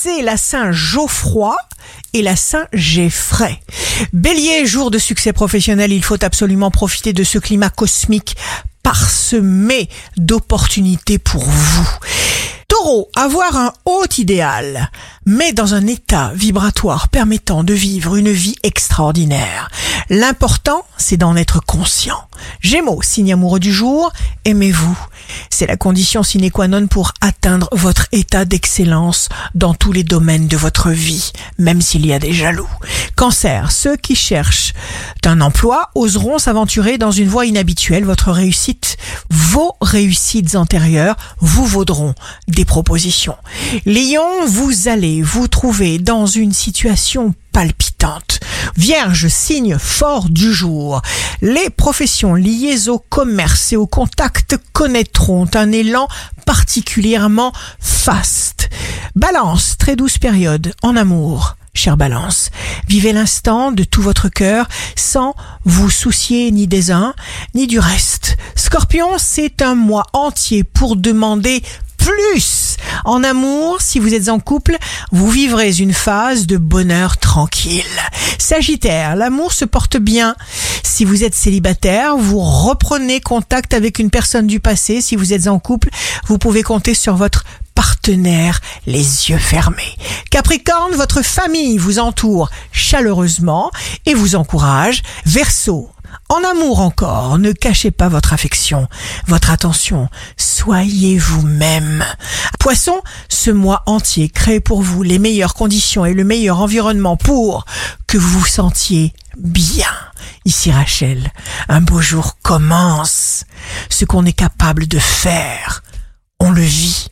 c'est la Saint Geoffroy et la Saint Géfray. Bélier, jour de succès professionnel, il faut absolument profiter de ce climat cosmique parsemé d'opportunités pour vous. Taureau, avoir un haut idéal, mais dans un état vibratoire permettant de vivre une vie extraordinaire. L'important, c'est d'en être conscient. Gémeaux, signe amoureux du jour, aimez-vous. C'est la condition sine qua non pour atteindre votre état d'excellence dans tous les domaines de votre vie, même s'il y a des jaloux. Cancer, ceux qui cherchent un emploi oseront s'aventurer dans une voie inhabituelle. Votre réussite, vos réussites antérieures vous vaudront des propositions. Lion, vous allez vous trouver dans une situation palpitante. Vierge, signe fort du jour. Les professions liées au commerce et au contact connaîtront un élan particulièrement faste. Balance, très douce période en amour. Chère Balance, vivez l'instant de tout votre cœur sans vous soucier ni des uns ni du reste. Scorpion, c'est un mois entier pour demander En amour, si vous êtes en couple, vous vivrez une phase de bonheur tranquille. Sagittaire, l'amour se porte bien. Si vous êtes célibataire, vous reprenez contact avec une personne du passé. Si vous êtes en couple, vous pouvez compter sur votre partenaire les yeux fermés. Capricorne, votre famille vous entoure chaleureusement et vous encourage. Verseau, en amour encore, ne cachez pas votre affection, votre attention, soyez vous-même. Poisson, ce mois entier crée pour vous les meilleures conditions et le meilleur environnement pour que vous vous sentiez bien. Ici Rachel, un beau jour commence. Ce qu'on est capable de faire, on le vit.